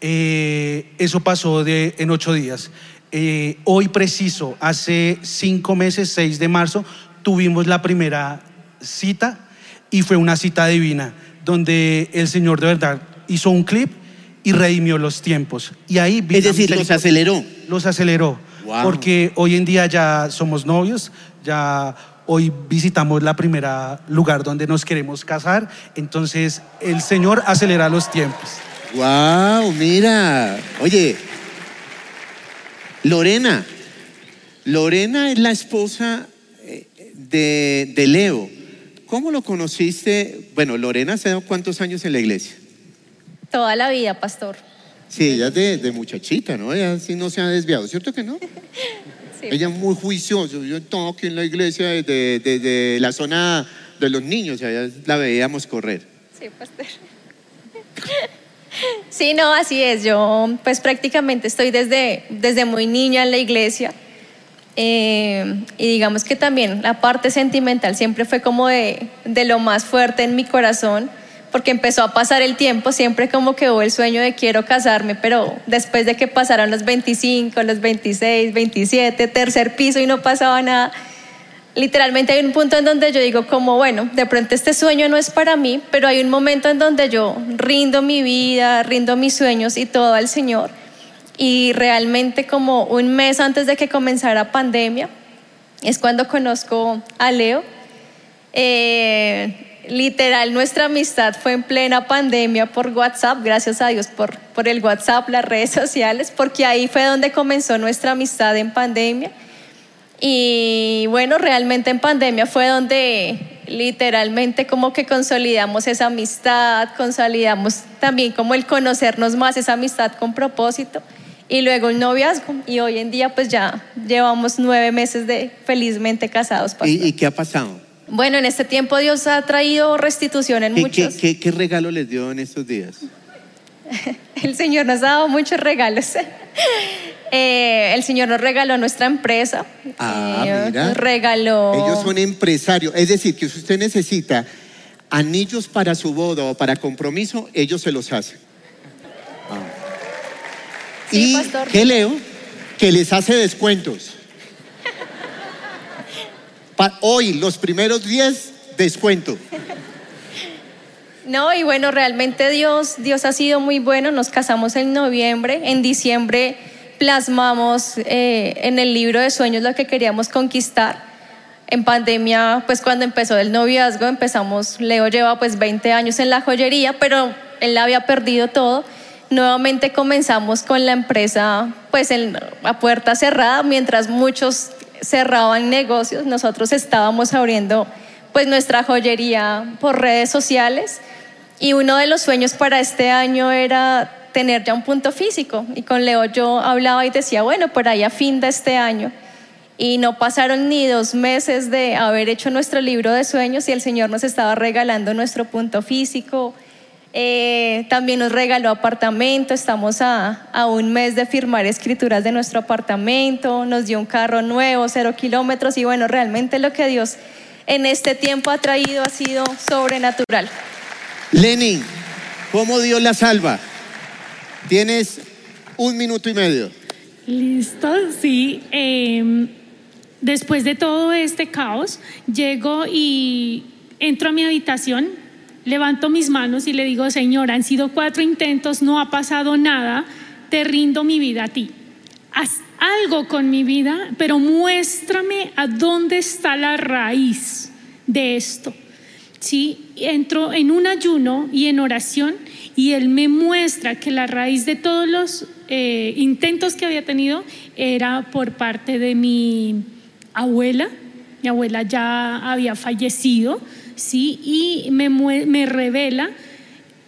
Eh, eso pasó de, en ocho días. Eh, hoy preciso, hace cinco meses, 6 de marzo, tuvimos la primera cita y fue una cita divina, donde el Señor de verdad hizo un clip y redimió los tiempos. Y ahí Es decir, los aceleró. Los aceleró. Wow. Porque hoy en día ya somos novios, ya hoy visitamos la primera lugar donde nos queremos casar. Entonces el Señor acelera los tiempos. Wow, mira. Oye, Lorena. Lorena es la esposa eh, de, de Leo. ¿Cómo lo conociste? Bueno, Lorena hace cuántos años en la iglesia. Toda la vida, pastor. Sí, ella es de, de muchachita, ¿no? Ella sí no se ha desviado, ¿cierto que no? *laughs* Sí. Ella es muy juiciosa. Yo estaba aquí en la iglesia desde, desde la zona de los niños, allá la veíamos correr. Sí, pastor. *laughs* Sí, no, así es. Yo pues prácticamente estoy desde, desde muy niña en la iglesia. Eh, y digamos que también la parte sentimental siempre fue como de, de lo más fuerte en mi corazón, porque empezó a pasar el tiempo, siempre como que hubo el sueño de quiero casarme, pero después de que pasaron los 25, los 26, 27, tercer piso y no pasaba nada, literalmente hay un punto en donde yo digo como, bueno, de pronto este sueño no es para mí, pero hay un momento en donde yo rindo mi vida, rindo mis sueños y todo al Señor y realmente como un mes antes de que comenzara pandemia es cuando conozco a Leo. Eh, literal, nuestra amistad fue en plena pandemia por WhatsApp, gracias a Dios por, por el WhatsApp, las redes *laughs* sociales, porque ahí fue donde comenzó nuestra amistad en pandemia. Y bueno, realmente en pandemia fue donde literalmente como que consolidamos esa amistad, consolidamos también como el conocernos más, esa amistad con propósito y luego el noviazgo. Y hoy en día pues ya llevamos nueve meses de felizmente casados. ¿Y, y qué ha pasado? Bueno, en este tiempo Dios ha traído restitución en ¿Qué, muchos. qué- qué- qué regalo les dio en estos días? *laughs* El Señor nos ha dado muchos regalos. *laughs* Eh, el Señor nos regaló nuestra empresa. Ah, Eh, mira. Nos regaló. Ellos son empresarios. Es decir, que si usted necesita anillos para su boda o para compromiso, ellos se los hacen. Ah. Sí, y pastor. ¿qué leo? Que les hace descuentos. *laughs* Hoy, los primeros 10, descuento. No, y bueno, realmente Dios, Dios ha sido muy bueno. Nos casamos en noviembre. En diciembre plasmamos eh, en el libro de sueños lo que queríamos conquistar. En pandemia, pues cuando empezó el noviazgo, empezamos, Leo lleva pues 20 años en la joyería, pero él había perdido todo. Nuevamente comenzamos con la empresa pues en, a puerta cerrada, mientras muchos cerraban negocios, nosotros estábamos abriendo pues nuestra joyería por redes sociales y uno de los sueños para este año era tener ya un punto físico. Y con Leo yo hablaba y decía, bueno, por ahí a fin de este año y no pasaron ni dos meses de haber hecho nuestro libro de sueños y el Señor nos estaba regalando nuestro punto físico. Eh, también nos regaló apartamento, estamos a, a un mes de firmar escrituras de nuestro apartamento, nos dio un carro nuevo, cero kilómetros. Y bueno, realmente lo que Dios en este tiempo ha traído ha sido sobrenatural. Lenin, ¿cómo Dios la salva? Tienes un minuto y medio. Listo, sí. Eh, después de todo este caos, llego y entro a mi habitación, levanto mis manos y le digo, Señor, han sido cuatro intentos, no ha pasado nada, te rindo mi vida a ti. Haz algo con mi vida, pero muéstrame a dónde está la raíz de esto. Sí, entro en un ayuno y en oración y Él me muestra que la raíz de todos los eh, intentos que había tenido era por parte de mi abuela. Mi abuela ya había fallecido, sí, y me, me revela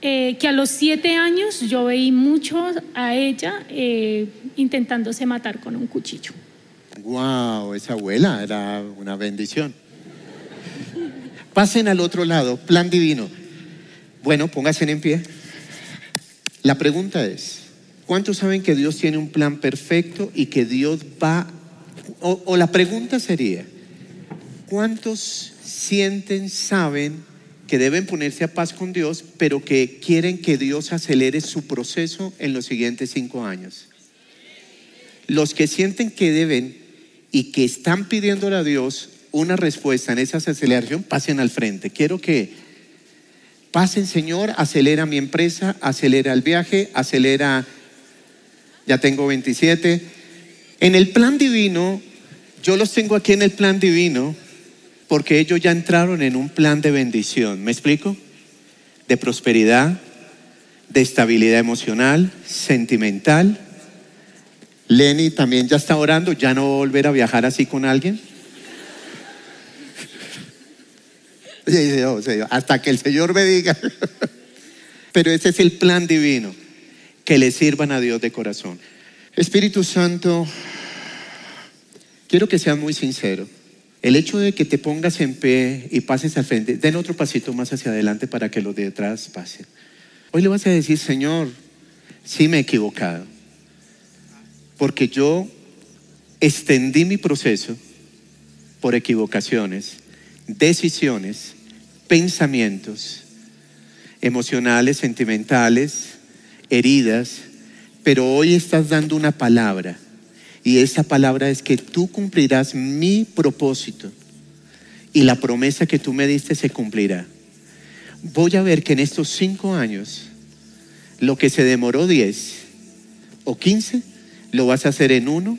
eh, que a los siete años yo veí mucho a ella eh, intentándose matar con un cuchillo. Wow, esa abuela era una bendición. Pasen al otro lado, plan divino. Bueno, pónganse en pie. La pregunta es, ¿cuántos saben que Dios tiene un plan perfecto y que Dios va... O, o la pregunta sería, ¿cuántos sienten, saben que deben ponerse a paz con Dios, pero que quieren que Dios acelere su proceso en los siguientes cinco años? Los que sienten que deben y que están pidiéndole a Dios una respuesta en esa aceleración, pasen al frente. Quiero que pasen, Señor, acelera mi empresa, acelera el viaje, acelera, ya tengo 27. En el plan divino, yo los tengo aquí en el plan divino porque ellos ya entraron en un plan de bendición. ¿Me explico? De prosperidad, de estabilidad emocional, sentimental. Lenny también ya está orando, ya no va a volver a viajar así con alguien. Y dice, "Oh, Señor, hasta que el Señor me diga. *laughs* Pero ese es el plan divino, que le sirvan a Dios de corazón. Espíritu Santo, quiero que seas muy sincero. El hecho de que te pongas en pie y pases al frente, den otro pasito más hacia adelante para que los de detrás pasen. Hoy le vas a decir, Señor, sí me he equivocado. Porque yo extendí mi proceso por equivocaciones, decisiones, pensamientos emocionales, sentimentales, heridas, pero hoy estás dando una palabra y esa palabra es que tú cumplirás mi propósito y la promesa que tú me diste se cumplirá. Voy a ver que en estos cinco años, lo que se demoró diez o quince, lo vas a hacer en uno,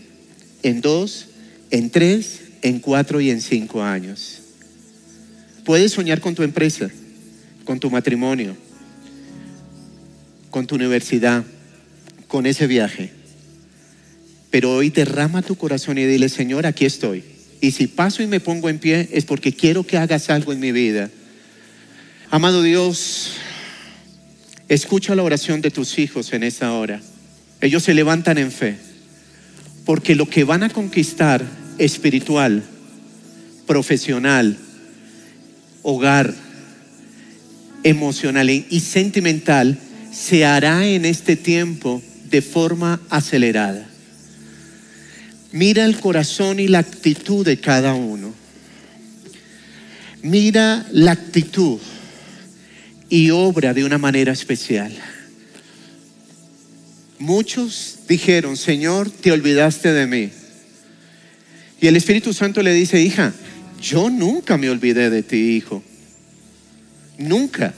en dos, en tres, en cuatro y en cinco años. Puedes soñar con tu empresa, con tu matrimonio, con tu universidad, con ese viaje. Pero hoy derrama tu corazón y dile, Señor, aquí estoy. Y si paso y me pongo en pie es porque quiero que hagas algo en mi vida. Amado Dios, escucha la oración de tus hijos en esta hora. Ellos se levantan en fe, porque lo que van a conquistar espiritual, profesional, hogar, emocional y sentimental se hará en este tiempo de forma acelerada. Mira el corazón y la actitud de cada uno. Mira la actitud y obra de una manera especial. Muchos dijeron, Señor, te olvidaste de mí. Y el Espíritu Santo le dice, hija, yo nunca me olvidé de ti, hijo. Nunca.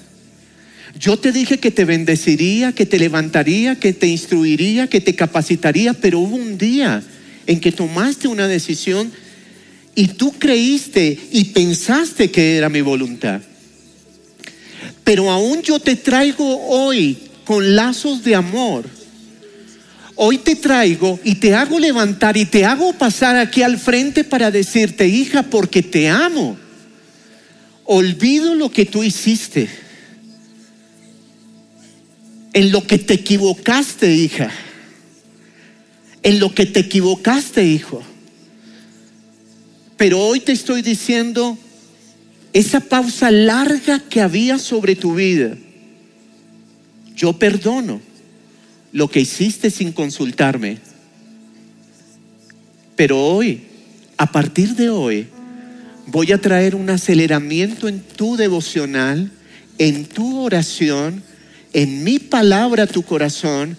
Yo te dije que te bendeciría, que te levantaría, que te instruiría, que te capacitaría, pero hubo un día en que tomaste una decisión y tú creíste y pensaste que era mi voluntad. Pero aún yo te traigo hoy con lazos de amor. Hoy te traigo y te hago levantar y te hago pasar aquí al frente para decirte, hija, porque te amo. Olvido lo que tú hiciste. En lo que te equivocaste, hija. En lo que te equivocaste, hijo. Pero hoy te estoy diciendo esa pausa larga que había sobre tu vida. Yo perdono lo que hiciste sin consultarme. Pero hoy, a partir de hoy, voy a traer un aceleramiento en tu devocional, en tu oración, en mi palabra a tu corazón,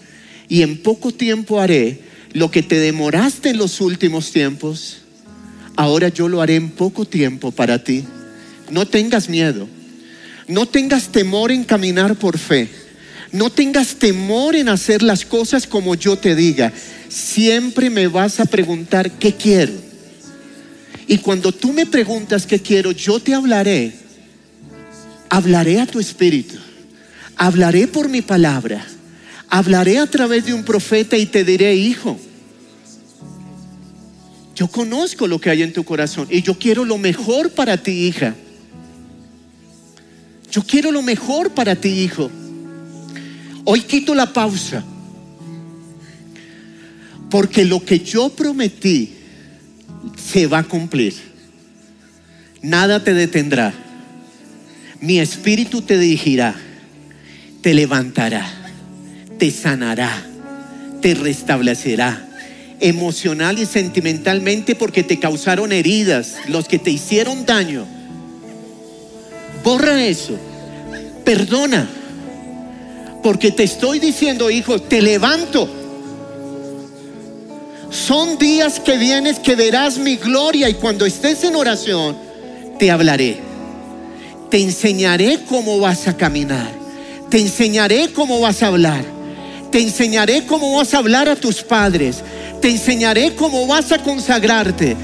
y en poco tiempo haré lo que te demoraste en los últimos tiempos. Ahora yo lo haré en poco tiempo para ti. No tengas miedo. No tengas temor en caminar por fe. No tengas temor en hacer las cosas como yo te diga. Siempre me vas a preguntar qué quiero. Y cuando tú me preguntas qué quiero, yo te hablaré. Hablaré a tu espíritu. Hablaré por mi palabra. Hablaré a través de un profeta y te diré, hijo, yo conozco lo que hay en tu corazón y yo quiero lo mejor para ti, hija. Yo quiero lo mejor para ti, hijo. Hoy quito la pausa. Porque lo que yo prometí se va a cumplir. Nada te detendrá. Mi espíritu te dirigirá, te levantará, te sanará, te restablecerá emocional y sentimentalmente porque te causaron heridas, los que te hicieron daño. Borra eso. Perdona. Porque te estoy diciendo, hijo, te levanto. Son días que vienes que verás mi gloria y cuando estés en oración, te hablaré. Te enseñaré cómo vas a caminar. Te enseñaré cómo vas a hablar. Te enseñaré cómo vas a hablar a tus padres. Te enseñaré cómo vas a consagrarte.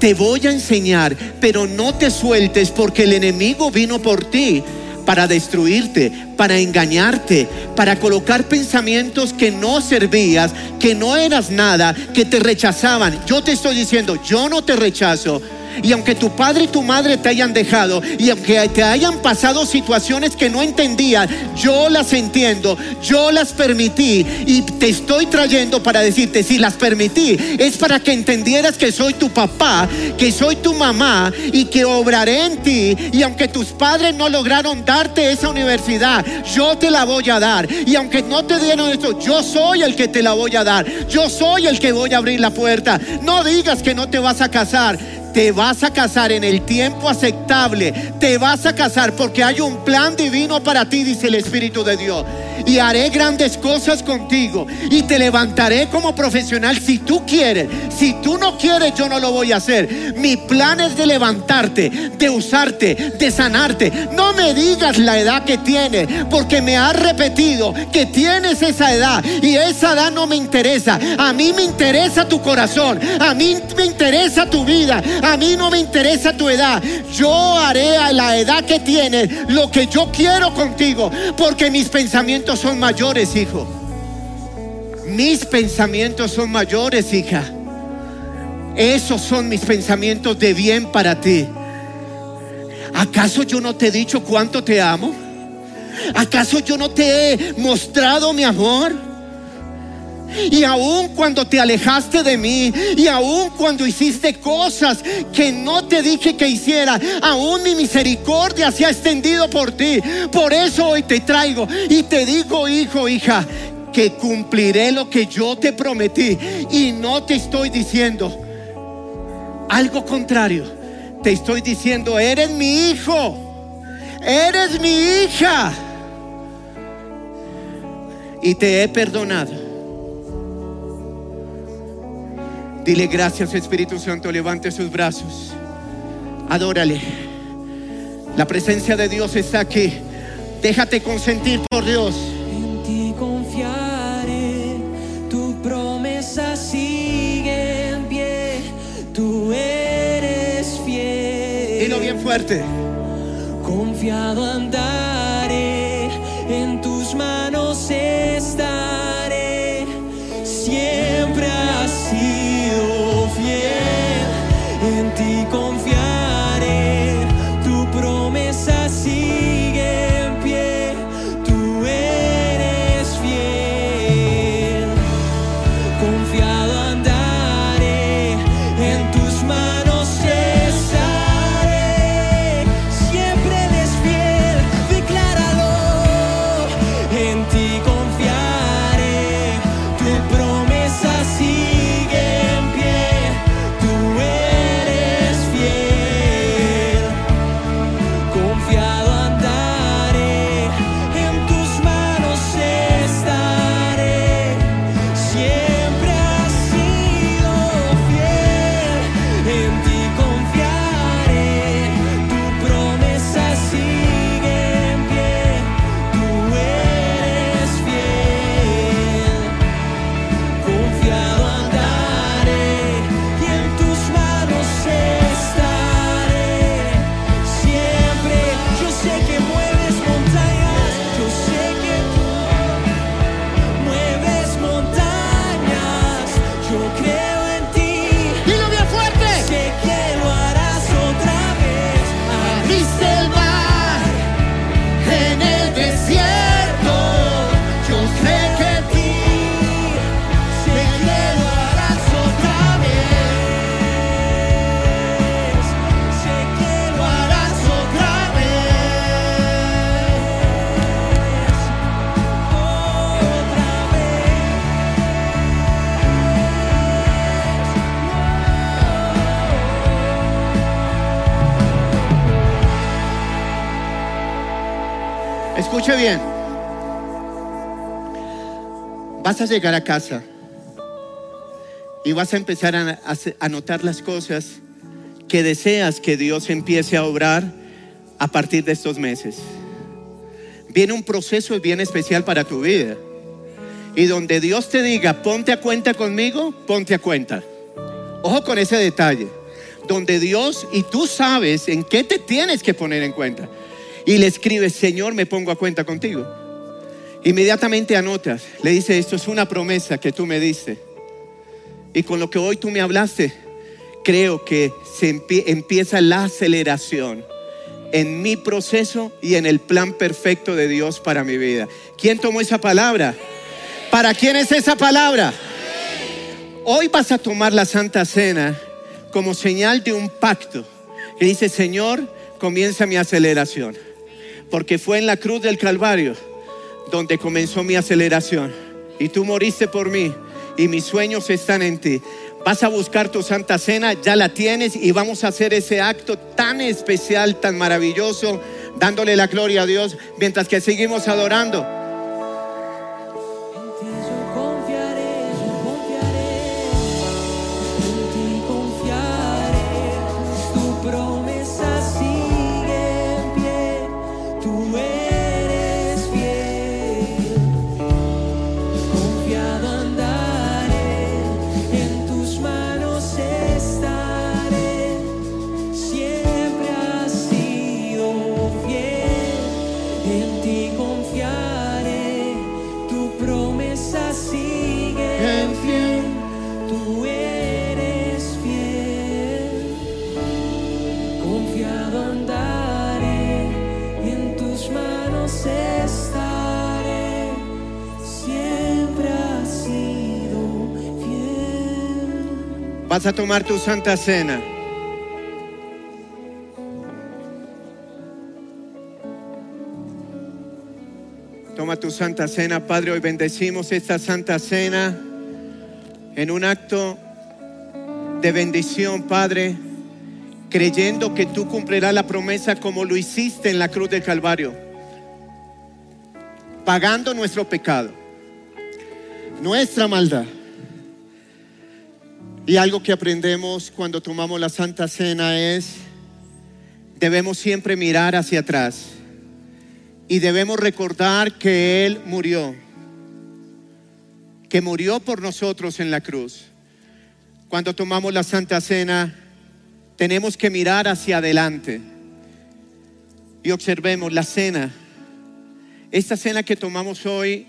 Te voy a enseñar, pero no te sueltes porque el enemigo vino por ti para destruirte, para engañarte, para colocar pensamientos que no servías, que no eras nada, que te rechazaban. Yo te estoy diciendo, yo no te rechazo. Y aunque tu padre y tu madre te hayan dejado y aunque te hayan pasado situaciones que no entendías, yo las entiendo, yo las permití y te estoy trayendo para decirte, si las permití, es para que entendieras que soy tu papá, que soy tu mamá y que obraré en ti. Y aunque tus padres no lograron darte esa universidad, yo te la voy a dar. Y aunque no te dieron eso, yo soy el que te la voy a dar. Yo soy el que voy a abrir la puerta. No digas que no te vas a casar. Te vas a casar en el tiempo aceptable. Te vas a casar porque hay un plan divino para ti, dice el Espíritu de Dios. Y haré grandes cosas contigo. Y te levantaré como profesional si tú quieres. Si tú no quieres, yo no lo voy a hacer. Mi plan es de levantarte, de usarte, de sanarte. No me digas la edad que tienes, porque me has repetido que tienes esa edad. Y esa edad no me interesa. A mí me interesa tu corazón. A mí me interesa tu vida. A mí no me interesa tu edad. Yo haré a la edad que tienes lo que yo quiero contigo. Porque mis pensamientos son mayores, hijo. Mis pensamientos son mayores, hija. Esos son mis pensamientos de bien para ti. ¿Acaso yo no te he dicho cuánto te amo? ¿Acaso yo no te he mostrado mi amor? Y aun cuando te alejaste de mí, y aun cuando hiciste cosas que no te dije que hiciera, aún mi misericordia se ha extendido por ti. Por eso hoy te traigo y te digo, hijo, hija, que cumpliré lo que yo te prometí. Y no te estoy diciendo algo contrario. Te estoy diciendo, eres mi hijo, eres mi hija. Y te he perdonado. Dile gracias Espíritu Santo, levante sus brazos. Adórale. La presencia de Dios está aquí. Déjate consentir por Dios. En ti confiaré, tu promesa sigue en pie, tú eres fiel. Dilo bien fuerte. Confiado andaré, en tus manos Vas a llegar a casa y vas a empezar a, a- a notar las cosas que deseas que Dios empiece a obrar a partir de estos meses. Viene un proceso bien especial para tu vida. Y donde Dios te diga, ponte a cuenta conmigo, ponte a cuenta. Ojo con ese detalle. Donde Dios y tú sabes en qué te tienes que poner en cuenta. Y le escribes, Señor, me pongo a cuenta contigo. Inmediatamente anotas, le dice, esto es una promesa que tú me diste. Y con lo que hoy tú me hablaste, creo que se empie- empieza la aceleración en mi proceso y en el plan perfecto de Dios para mi vida. ¿Quién tomó esa palabra? ¿Para quién es esa palabra? Hoy vas a tomar la Santa Cena como señal de un pacto que dice, Señor, comienza mi aceleración. Porque fue en la cruz del Calvario donde comenzó mi aceleración. Y tú moriste por mí y mis sueños están en ti. Vas a buscar tu Santa Cena, ya la tienes y vamos a hacer ese acto tan especial, tan maravilloso, dándole la gloria a Dios mientras que seguimos adorando. En tus manos estaré. Siempre has sido. Vas a tomar tu Santa Cena. Toma tu Santa Cena, Padre. Hoy bendecimos esta Santa Cena en un acto de bendición, Padre, creyendo que tú cumplirás la promesa como lo hiciste en la cruz del Calvario, pagando nuestro pecado, nuestra maldad. Y algo que aprendemos cuando tomamos la Santa Cena es, debemos siempre mirar hacia atrás y debemos recordar que Él murió, que murió por nosotros en la cruz. Cuando tomamos la Santa Cena, tenemos que mirar hacia adelante y observemos la cena. Esta cena que tomamos hoy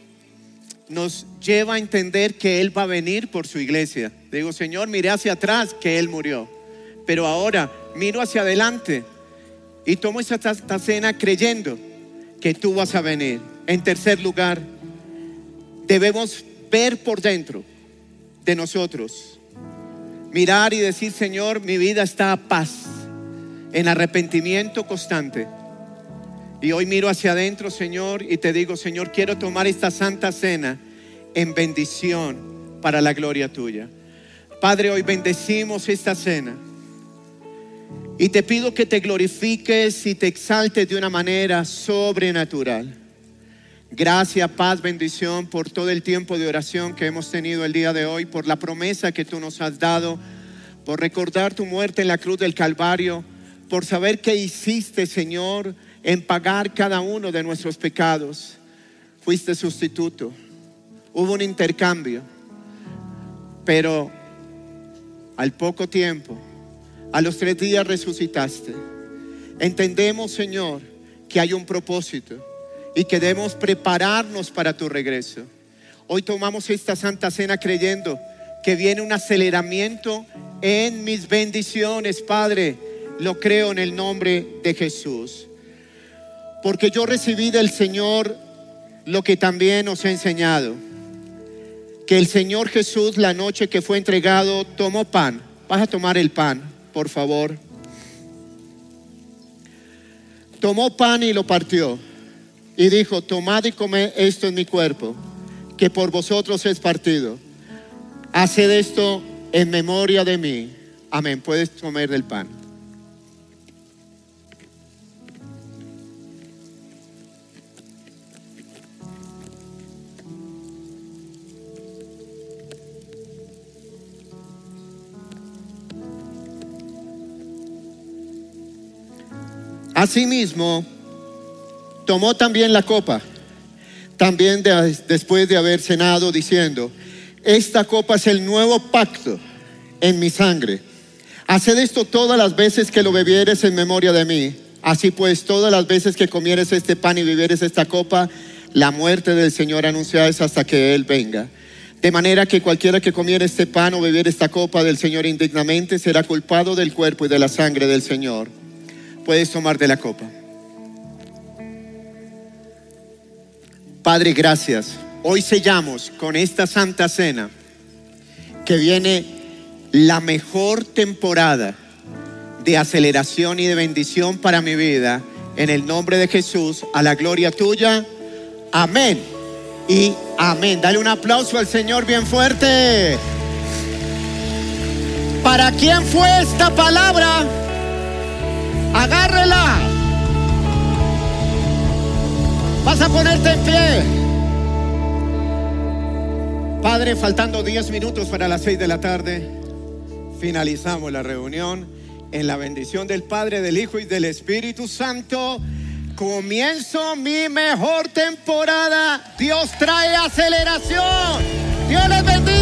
nos lleva a entender que Él va a venir por su iglesia. Digo, Señor, miré hacia atrás que Él murió, pero ahora miro hacia adelante y tomo esta esta cena creyendo que tú vas a venir. En tercer lugar, debemos ver por dentro de nosotros, mirar y decir, Señor, mi vida está a paz, en arrepentimiento constante. Y hoy miro hacia adentro, Señor, y te digo, Señor, quiero tomar esta santa cena en bendición para la gloria tuya. Padre, hoy bendecimos esta cena. Y te pido que te glorifiques y te exaltes de una manera sobrenatural. Gracias, paz, bendición por todo el tiempo de oración que hemos tenido el día de hoy, por la promesa que tú nos has dado, por recordar tu muerte en la cruz del Calvario, por saber que hiciste, Señor, en pagar cada uno de nuestros pecados. Fuiste sustituto. Hubo un intercambio. Pero al poco tiempo, a los tres días resucitaste. Entendemos, Señor, que hay un propósito y que debemos prepararnos para tu regreso. Hoy tomamos esta santa cena creyendo que viene un aceleramiento en mis bendiciones, Padre. Lo creo en el nombre de Jesús. Porque yo recibí del Señor lo que también os he enseñado. Que el Señor Jesús la noche que fue entregado tomó pan. Vas a tomar el pan, por favor. Tomó pan y lo partió. Y dijo, tomad y comed esto en mi cuerpo, que por vosotros es partido. Haced esto en memoria de mí. Amén. Puedes comer del pan. Asimismo, tomó también la copa, también de- después de haber cenado, diciendo, esta copa es el nuevo pacto en mi sangre. Haced esto todas las veces que lo bebieres en memoria de mí. Así pues, todas las veces que comieres este pan y bebieres esta copa, la muerte del Señor anunciada es hasta que Él venga. De manera que cualquiera que comiera este pan o bebiera esta copa del Señor indignamente será culpado del cuerpo y de la sangre del Señor. Puedes tomar de la copa. Padre, gracias. Hoy sellamos con esta santa cena que viene la mejor temporada de aceleración y de bendición para mi vida. En el nombre de Jesús, a la gloria tuya. Amén. Y amén. Dale un aplauso al Señor bien fuerte. ¿Para quién fue esta palabra? Agárrela. Vas a ponerte en pie. Padre, faltando 10 minutos para las 6 de la tarde, finalizamos la reunión en la bendición del Padre, del Hijo y del Espíritu Santo. Comienzo mi mejor temporada. Dios trae aceleración. Dios les bendiga.